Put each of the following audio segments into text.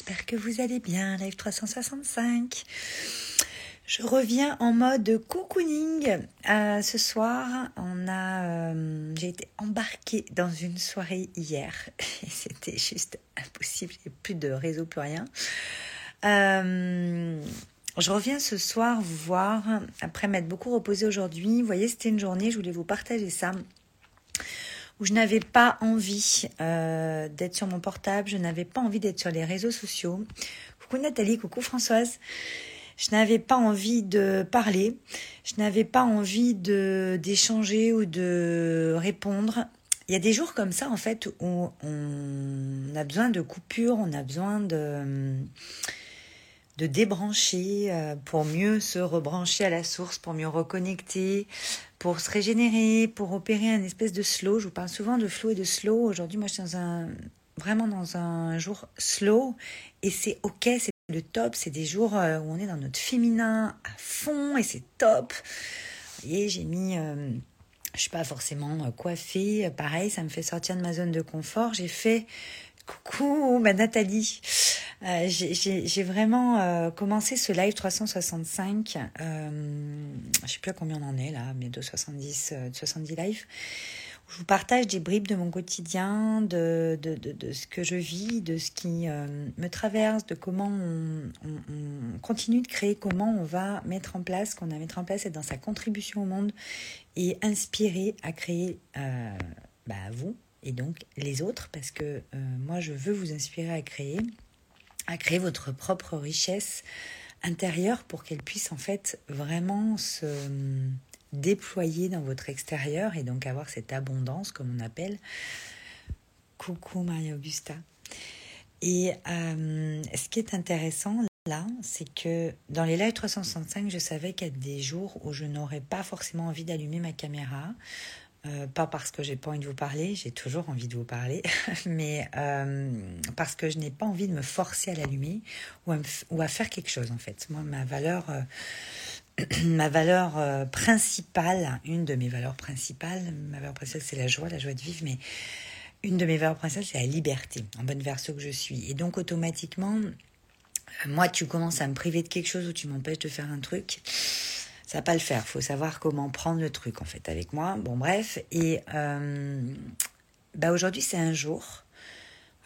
J'espère que vous allez bien, live 365. Je reviens en mode cocooning. Euh, ce soir, on a, euh, j'ai été embarquée dans une soirée hier c'était juste impossible. J'ai plus de réseau, plus rien. Euh, je reviens ce soir vous voir après m'être beaucoup reposée aujourd'hui. Vous voyez, c'était une journée. Je voulais vous partager ça où je n'avais pas envie euh, d'être sur mon portable, je n'avais pas envie d'être sur les réseaux sociaux. Coucou Nathalie, coucou Françoise. Je n'avais pas envie de parler, je n'avais pas envie d'échanger ou de répondre. Il y a des jours comme ça en fait où on a besoin de coupures, on a besoin de de débrancher euh, pour mieux se rebrancher à la source, pour mieux reconnecter, pour se régénérer, pour opérer un espèce de slow. Je vous parle souvent de flow et de slow. Aujourd'hui, moi, je suis dans un, vraiment dans un jour slow et c'est ok, c'est le top. C'est des jours euh, où on est dans notre féminin à fond et c'est top. Vous voyez, j'ai mis. Euh, je suis pas forcément coiffée. Pareil, ça me fait sortir de ma zone de confort. J'ai fait coucou, Nathalie. Euh, j'ai vraiment euh, commencé ce live 365. Euh, je sais plus à combien on en est là, mais de 70, 70 lives. Je vous partage des bribes de mon quotidien, de, de, de, ce que je vis, de ce qui me traverse, de comment on, on, continue de créer, comment on va mettre en place, qu'on a mettre en place, être dans sa contribution au monde et inspirer à créer bah, vous et donc les autres, parce que moi je veux vous inspirer à créer à créer votre propre richesse intérieure pour qu'elle puisse en fait vraiment se déployer dans votre extérieur et donc avoir cette abondance comme on appelle. Coucou Maria Augusta. Et euh, ce qui est intéressant là, c'est que dans les lives 365, je savais qu'il y a des jours où je n'aurais pas forcément envie d'allumer ma caméra, euh, pas parce que j'ai pas envie de vous parler, j'ai toujours envie de vous parler, mais euh, parce que je n'ai pas envie de me forcer à l'allumer ou, à faire quelque chose en fait. Moi, ma valeur, euh, ma valeur principale, une de mes valeurs principales, ma valeur principale c'est la joie, la joie de vivre, mais une de mes valeurs principales c'est la liberté, en bonne version que je suis. Et donc automatiquement, moi, tu commences à me priver de quelque chose ou tu m'empêches de faire un truc ça va pas le faire. Faut savoir comment prendre le truc en fait avec moi. Bon bref, et euh, bah aujourd'hui c'est un jour.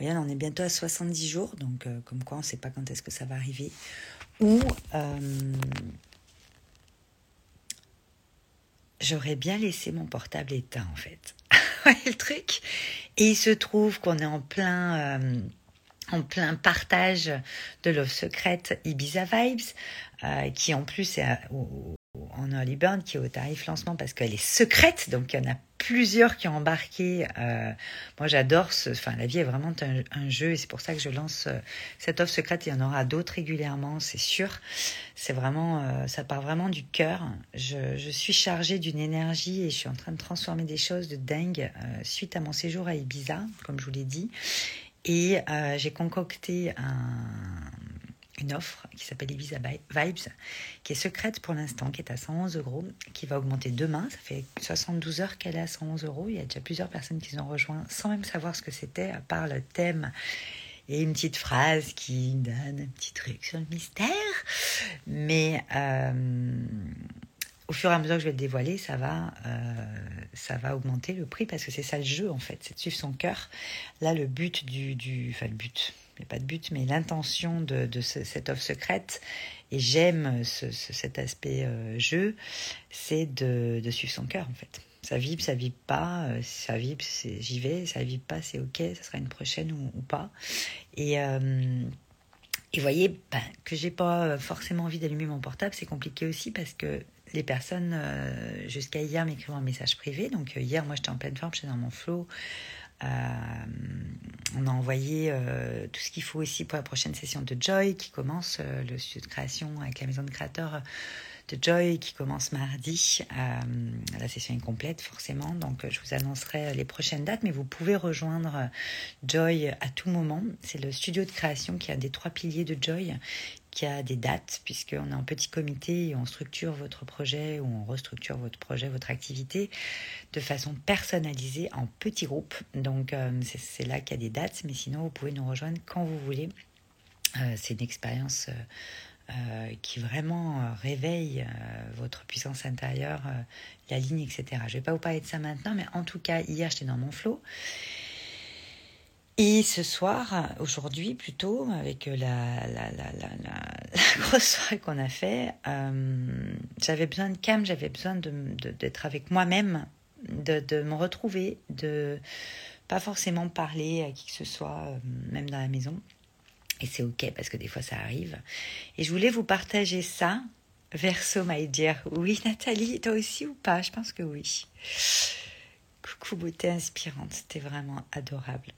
On est bientôt à 70 jours, donc euh, comme quoi on ne sait pas quand est-ce que ça va arriver. Où euh, j'aurais bien laissé mon portable éteint en fait. le truc? Et il se trouve qu'on est en plein en plein partage de Love Secrète Ibiza Vibes, qui en plus est en early burn qui est au tarif lancement parce qu'elle est secrète, donc il y en a plusieurs qui ont embarqué. Euh, moi j'adore, ce, enfin la vie est vraiment un, jeu et c'est pour ça que je lance euh, cette offre secrète. Il y en aura d'autres régulièrement, c'est sûr. C'est vraiment, euh, ça part vraiment du cœur. Je, je suis chargée d'une énergie et je suis en train de transformer des choses de dingue suite à mon séjour à Ibiza, comme je vous l'ai dit. Et j'ai concocté un une offre qui s'appelle Ibiza Vibes, qui est secrète pour l'instant, qui est à 111 euros, qui va augmenter demain. Ça fait 72 heures qu'elle est à 111 euros. Il y a déjà plusieurs personnes qui ont rejoint sans même savoir ce que c'était, à part le thème et une petite phrase qui donne un petit truc sur le mystère. Mais euh, au fur et à mesure que je vais le dévoiler, ça va, euh, ça va augmenter le prix parce que c'est ça le jeu en fait, c'est de suivre son cœur. Là, le but du, du enfin le but, mais pas de but, mais l'intention de, cette offre secrète, et j'aime cet aspect euh, jeu, c'est de, suivre son cœur en fait. Ça vibre, ça vibre pas, euh, ça vibre, j'y vais, ça vibre pas, c'est ok, ça sera une prochaine ou, pas. Et, euh, et voyez, ben, que j'ai pas forcément envie d'allumer mon portable, c'est compliqué aussi parce que les personnes, jusqu'à hier, m'écrivent un message privé. Donc hier, moi, j'étais en pleine forme, j'étais dans mon flow. Euh, on a envoyé euh, tout ce qu'il faut aussi pour la prochaine session de Joy qui commence, euh, le studio de création avec la maison de créateurs de Joy qui commence mardi. la session est complète forcément, donc je vous annoncerai les prochaines dates, mais vous pouvez rejoindre Joy à tout moment. C'est le studio de création qui a des trois piliers de Joy qui a des dates, puisqu'on est en petit comité et on structure votre projet ou on restructure votre projet, votre activité de façon personnalisée en petits groupes. Donc euh, c'est là qu'il y a des dates, mais sinon vous pouvez nous rejoindre quand vous voulez. c'est une expérience qui vraiment réveille votre puissance intérieure, la ligne, etc. Je ne vais pas vous parler de ça maintenant, mais en tout cas, hier, j'étais dans mon flot. Et ce soir, aujourd'hui plutôt, avec la, la, la, la grosse soirée qu'on a fait, euh, j'avais besoin de calme, j'avais besoin d'être avec moi-même, de, de, me retrouver, de pas forcément parler à qui que ce soit, euh, même dans la maison. Et c'est ok parce que des fois ça arrive. Et je voulais vous partager ça. Verso, my dear. Oui, Nathalie, toi aussi ou pas? Je pense que oui. Coucou beauté inspirante, c'était vraiment adorable.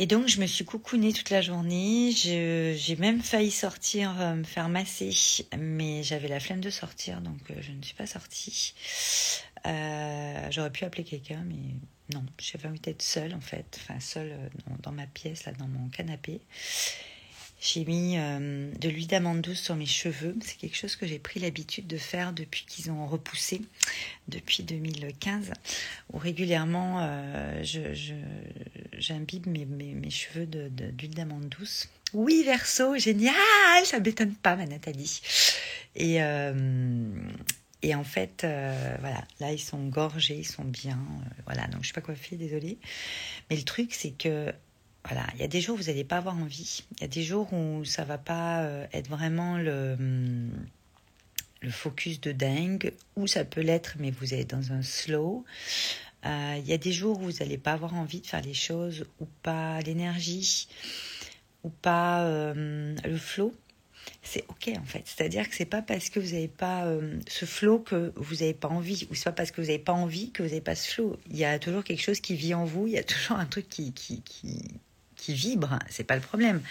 Et donc, je me suis coucounée toute la journée. J'ai même failli sortir, euh, me faire masser, mais j'avais la flemme de sortir, donc euh, je ne suis pas sortie. Euh, j'aurais pu appeler quelqu'un, mais non, j'avais envie d'être seule en fait, enfin seule dans, dans, ma pièce, là, dans mon canapé. J'ai mis euh, de l'huile d'amande douce sur mes cheveux. C'est quelque chose que j'ai pris l'habitude de faire depuis qu'ils ont repoussé, depuis 2015, où régulièrement euh, j'imbibe mes, cheveux d'huile de, d'amande douce. Oui, verso, génial, ça m'étonne pas, ma Nathalie. Et, euh, en fait, voilà, là ils sont gorgés, ils sont bien. Voilà, donc je suis pas coiffée, désolée. Mais le truc, c'est que voilà, il y a des jours où vous n'allez pas avoir envie. Il y a des jours où ça va pas euh, être vraiment le, hum, le focus de dingue, ou ça peut l'être, mais vous êtes dans un slow. Euh, il y a des jours où vous n'allez pas avoir envie de faire les choses, ou pas l'énergie, ou pas euh, le flow. C'est ok en fait. C'est-à-dire que c'est pas parce que vous n'avez pas ce flow que vous n'avez pas envie, ou c'est pas parce que vous n'avez pas envie que vous n'avez pas ce flow. Il y a toujours quelque chose qui vit en vous, il y a toujours un truc qui, qui vibre, c'est pas le problème.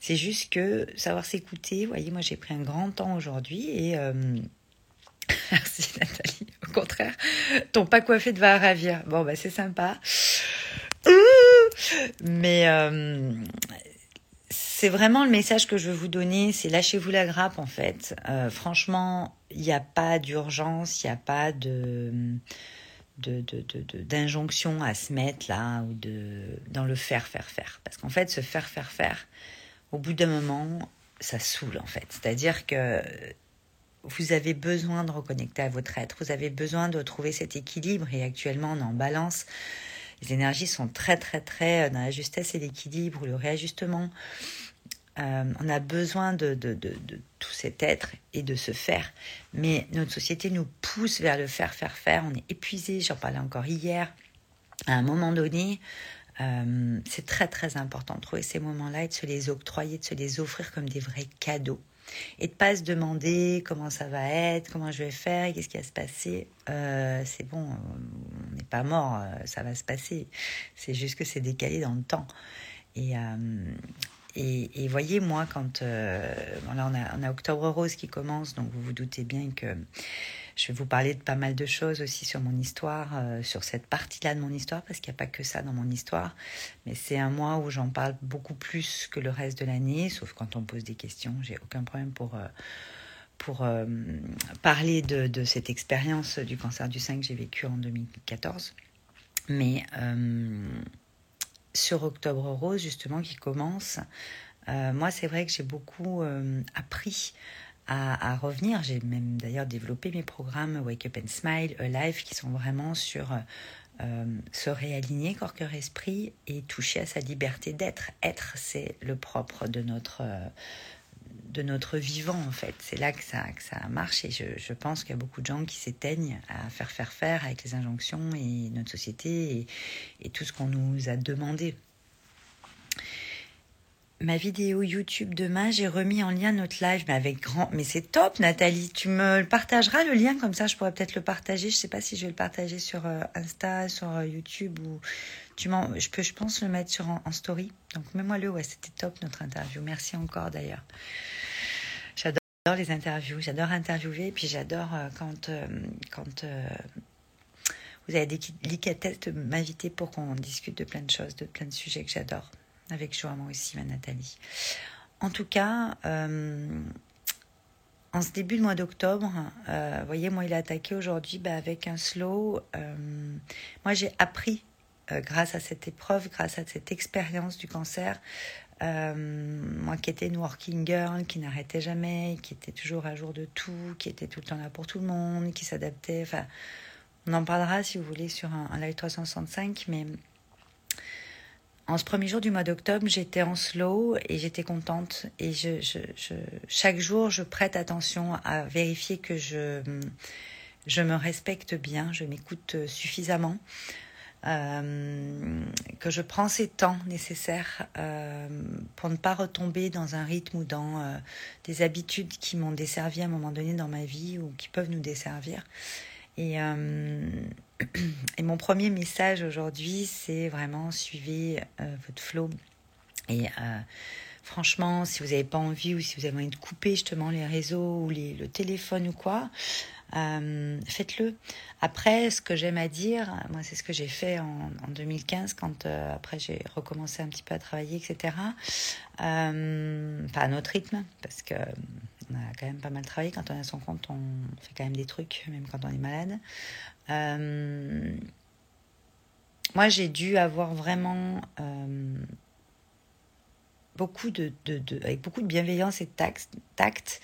C'est juste que savoir s'écouter, vous voyez, moi j'ai pris un grand temps aujourd'hui et euh, merci Nathalie. Au contraire, ton pas coiffé te va. Bon bah c'est sympa. Mais euh, c'est vraiment le message que je veux vous donner, c'est lâchez-vous la grappe en fait. Euh, franchement, il n'y a pas d'urgence, il n'y a pas de d'injonction de, de, à se mettre là ou de dans le faire faire faire. Parce qu'en fait se faire faire faire au bout d'un moment ça saoule en fait. C'est-à-dire que vous avez besoin de reconnecter à votre être. Vous avez besoin de trouver cet équilibre. Et actuellement on est en balance. Les énergies sont très très très dans la justesse et l'équilibre le réajustement euh, on a besoin de, tout cet être et de se faire. Mais notre société nous pousse vers le faire, faire, faire. On est épuisé, j'en parlais encore hier. À un moment donné, euh, c'est très très important de trouver ces moments-là et de se les octroyer, de se les offrir comme des vrais cadeaux. Et de pas se demander comment ça va être, comment je vais faire, qu'est-ce qui va se passer. Euh, c'est bon, on n'est pas mort, ça va se passer. C'est juste que c'est décalé dans le temps. Et, et, voyez, moi, quand euh, on, a, Octobre Rose qui commence, donc vous vous doutez bien que je vais vous parler de pas mal de choses aussi sur mon histoire, euh, sur cette partie-là de mon histoire, parce qu'il n'y a pas que ça dans mon histoire. Mais c'est un mois où j'en parle beaucoup plus que le reste de l'année, sauf quand on pose des questions. J'ai aucun problème pour, euh, pour parler de, de, cette expérience du cancer du sein que j'ai vécu en 2014. Mais sur Octobre Rose, justement, qui commence, euh, moi, c'est vrai que j'ai beaucoup euh, appris à, revenir. J'ai même d'ailleurs développé mes programmes Wake Up and Smile, Alive, qui sont vraiment sur euh, se réaligner corps, cœur, esprit et toucher à sa liberté d'être. Être, c'est le propre de notre de notre vivant en fait. C'est là que ça, que ça marche et je, pense qu'il y a beaucoup de gens qui s'éteignent à faire faire faire avec les injonctions et notre société et tout ce qu'on nous a demandé. Ma vidéo YouTube demain, j'ai remis en lien notre live, mais avec grand, mais c'est top, Nathalie. Tu me partageras le lien comme ça, je pourrais peut-être le partager. Je sais pas si je vais le partager sur euh, Insta, sur euh, YouTube ou tu m'en, je peux, je pense le mettre sur en, story. Donc mets-moi le, ouais, c'était top notre interview. Merci encore d'ailleurs. J'adore les interviews, j'adore interviewer, puis j'adore euh, quand quand vous avez des délicatesses de m'inviter pour qu'on discute de plein de choses, de plein de sujets que j'adore avec moi aussi, ma Nathalie. En tout cas, euh, en ce début de mois d'octobre, euh, vous voyez, moi, il a attaqué aujourd'hui bah, avec un slow. Euh, moi, j'ai appris, grâce à cette épreuve, grâce à cette expérience du cancer, moi qui étais une working girl, qui n'arrêtait jamais, qui était toujours à jour de tout, qui était tout le temps là pour tout le monde, qui s'adaptait. Enfin, on en parlera si vous voulez sur un, un live 365, mais en ce premier jour du mois d'octobre, j'étais en slow et j'étais contente. Et je, je, je, chaque jour, je prête attention à vérifier que je, je me respecte bien, je m'écoute suffisamment, euh, que je prends ces temps nécessaires euh, pour ne pas retomber dans un rythme ou dans euh, des habitudes qui m'ont desservi à un moment donné dans ma vie ou qui peuvent nous desservir. Et, euh, et mon premier message aujourd'hui, c'est vraiment suivez euh, votre flow. Et euh, franchement, si vous n'avez pas envie ou si vous avez envie de couper justement les réseaux ou le téléphone ou quoi, faites-le. Après, ce que j'aime à dire, moi c'est ce que j'ai fait en, en, 2015 quand après j'ai recommencé un petit peu à travailler, etc. Euh, pas à notre rythme, parce que on a quand même pas mal travaillé. Quand on est à son compte, on fait quand même des trucs, même quand on est malade. Euh, moi, j'ai dû avoir vraiment euh, beaucoup de, avec beaucoup de bienveillance et de tact, tact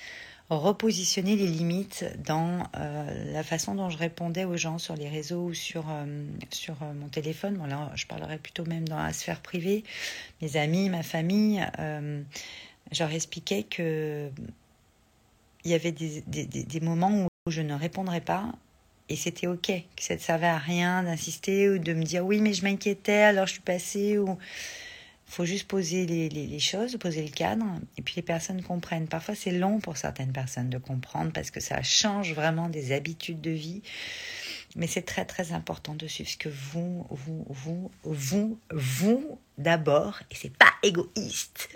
repositionner les limites dans euh, la façon dont je répondais aux gens sur les réseaux ou sur, sur mon téléphone. Bon, là, je parlerai plutôt même dans la sphère privée. Mes amis, ma famille, je leur expliquais que il y avait des, des, des moments où je ne répondrais pas et c'était ok, que ça ne servait à rien d'insister ou de me dire oui mais je m'inquiétais alors je suis passée ou faut juste poser les, les, choses, poser le cadre et puis les personnes comprennent. Parfois c'est long pour certaines personnes de comprendre parce que ça change vraiment des habitudes de vie. Mais c'est très très important de suivre ce que vous, vous, vous, vous, vous d'abord et c'est pas égoïste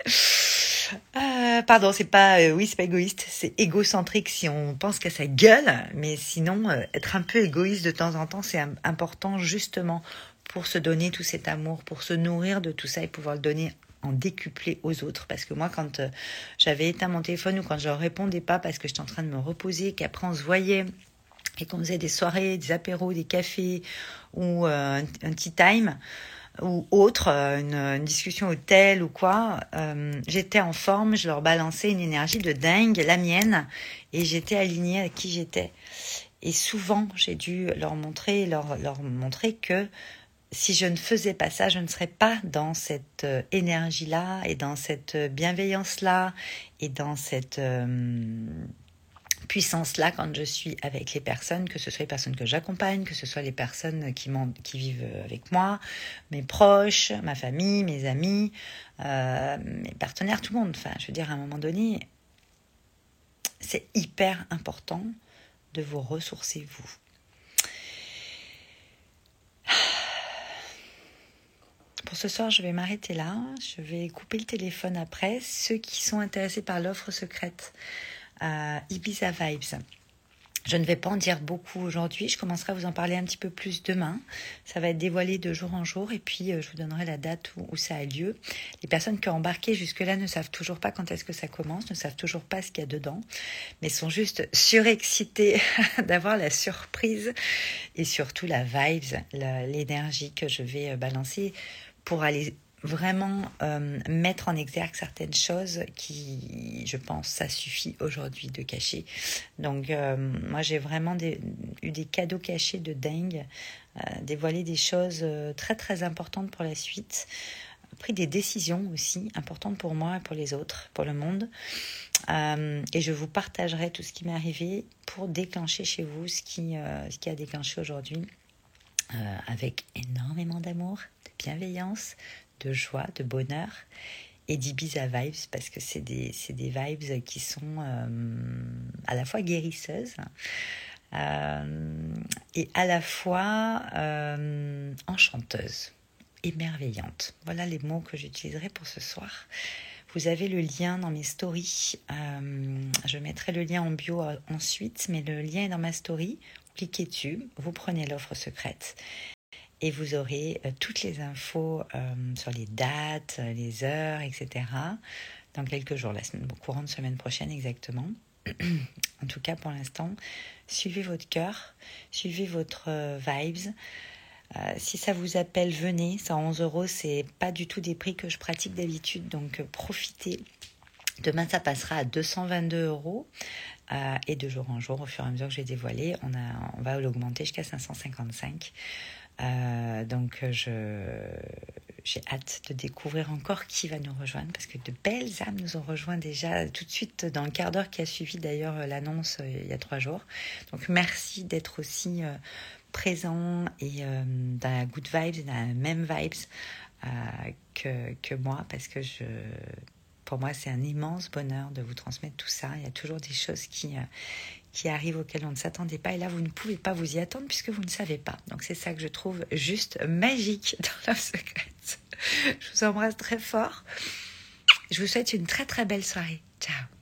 euh, pardon, c'est pas, euh, oui, c'est pas égoïste, c'est égocentrique si on pense qu'à sa gueule, mais sinon, euh, être un peu égoïste de temps en temps, c'est important justement pour se donner tout cet amour, pour se nourrir de tout ça et pouvoir le donner en décuplé aux autres. Parce que moi, quand j'avais éteint mon téléphone ou quand je répondais pas parce que j'étais en train de me reposer, qu'après on se voyait et qu'on faisait des soirées, des apéros, des cafés ou un tea time, ou autre, euh, une, une, discussion au tel ou quoi, euh, j'étais en forme, je leur balançais une énergie de dingue, la mienne, et j'étais alignée à qui j'étais. Et souvent, j'ai dû leur montrer, leur, leur montrer que si je ne faisais pas ça, je ne serais pas dans cette euh, énergie-là et dans cette bienveillance-là et dans cette puissance-là quand je suis avec les personnes, que ce soit les personnes que j'accompagne, que ce soit les personnes qui, qui vivent avec moi, mes proches, ma famille, mes amis, euh, mes partenaires, tout le monde. Enfin, je veux dire, à un moment donné, c'est hyper important de vous ressourcer vous. Pour ce soir, je vais m'arrêter là. Je vais couper le téléphone après. Ceux qui sont intéressés par l'offre secrète, euh, Ibiza Vibes. Je ne vais pas en dire beaucoup aujourd'hui. Je commencerai à vous en parler un petit peu plus demain. Ça va être dévoilé de jour en jour et puis euh, je vous donnerai la date où, où, ça a lieu. Les personnes qui ont embarqué jusque-là ne savent toujours pas quand est-ce que ça commence, ne savent toujours pas ce qu'il y a dedans, mais sont juste surexcitées d'avoir la surprise et surtout la vibes, l'énergie que je vais euh, balancer pour aller vraiment euh, mettre en exergue certaines choses qui, je pense, ça suffit aujourd'hui de cacher. Donc, euh, moi, j'ai vraiment eu des cadeaux cachés de dingue, euh, dévoilé des choses très, très importantes pour la suite, pris des décisions aussi importantes pour moi et pour les autres, pour le monde. Et je vous partagerai tout ce qui m'est arrivé pour déclencher chez vous ce qui, ce qui a déclenché aujourd'hui. avec énormément d'amour, de bienveillance, de joie, de bonheur et d'Ibiza vibes parce que c'est des, des vibes qui sont euh, à la fois guérisseuses euh, et à la fois euh, enchanteuses, émerveillantes. Voilà les mots que j'utiliserai pour ce soir. Vous avez le lien dans mes stories. Euh, je mettrai le lien en bio ensuite, mais le lien est dans ma story. Cliquez dessus, vous prenez l'offre secrète et vous aurez euh, toutes les infos euh, sur les dates, les heures, etc. dans quelques jours, la semaine, courant de semaine prochaine exactement. en tout cas, pour l'instant, suivez votre cœur, suivez votre euh, vibes. Euh, si ça vous appelle, venez. 111 euros, c'est pas du tout des prix que je pratique d'habitude, donc profitez. Demain, ça passera à 222 euros. et de jour en jour, au fur et à mesure que j'ai dévoilé, on, on va l'augmenter jusqu'à 555. Donc, je, j'ai hâte de découvrir encore qui va nous rejoindre parce que de belles âmes nous ont rejoint déjà tout de suite dans le quart d'heure qui a suivi d'ailleurs l'annonce euh, il y a trois jours. Donc merci d'être aussi euh, présent et euh, dans la good vibes, dans la même vibes que, que moi parce que je pour moi, c'est un immense bonheur de vous transmettre tout ça. Il y a toujours des choses qui, qui arrivent auxquelles on ne s'attendait pas. Et là, vous ne pouvez pas vous y attendre puisque vous ne savez pas. Donc, c'est ça que je trouve juste magique dans la secrète. Je vous embrasse très fort. Je vous souhaite une très très belle soirée. Ciao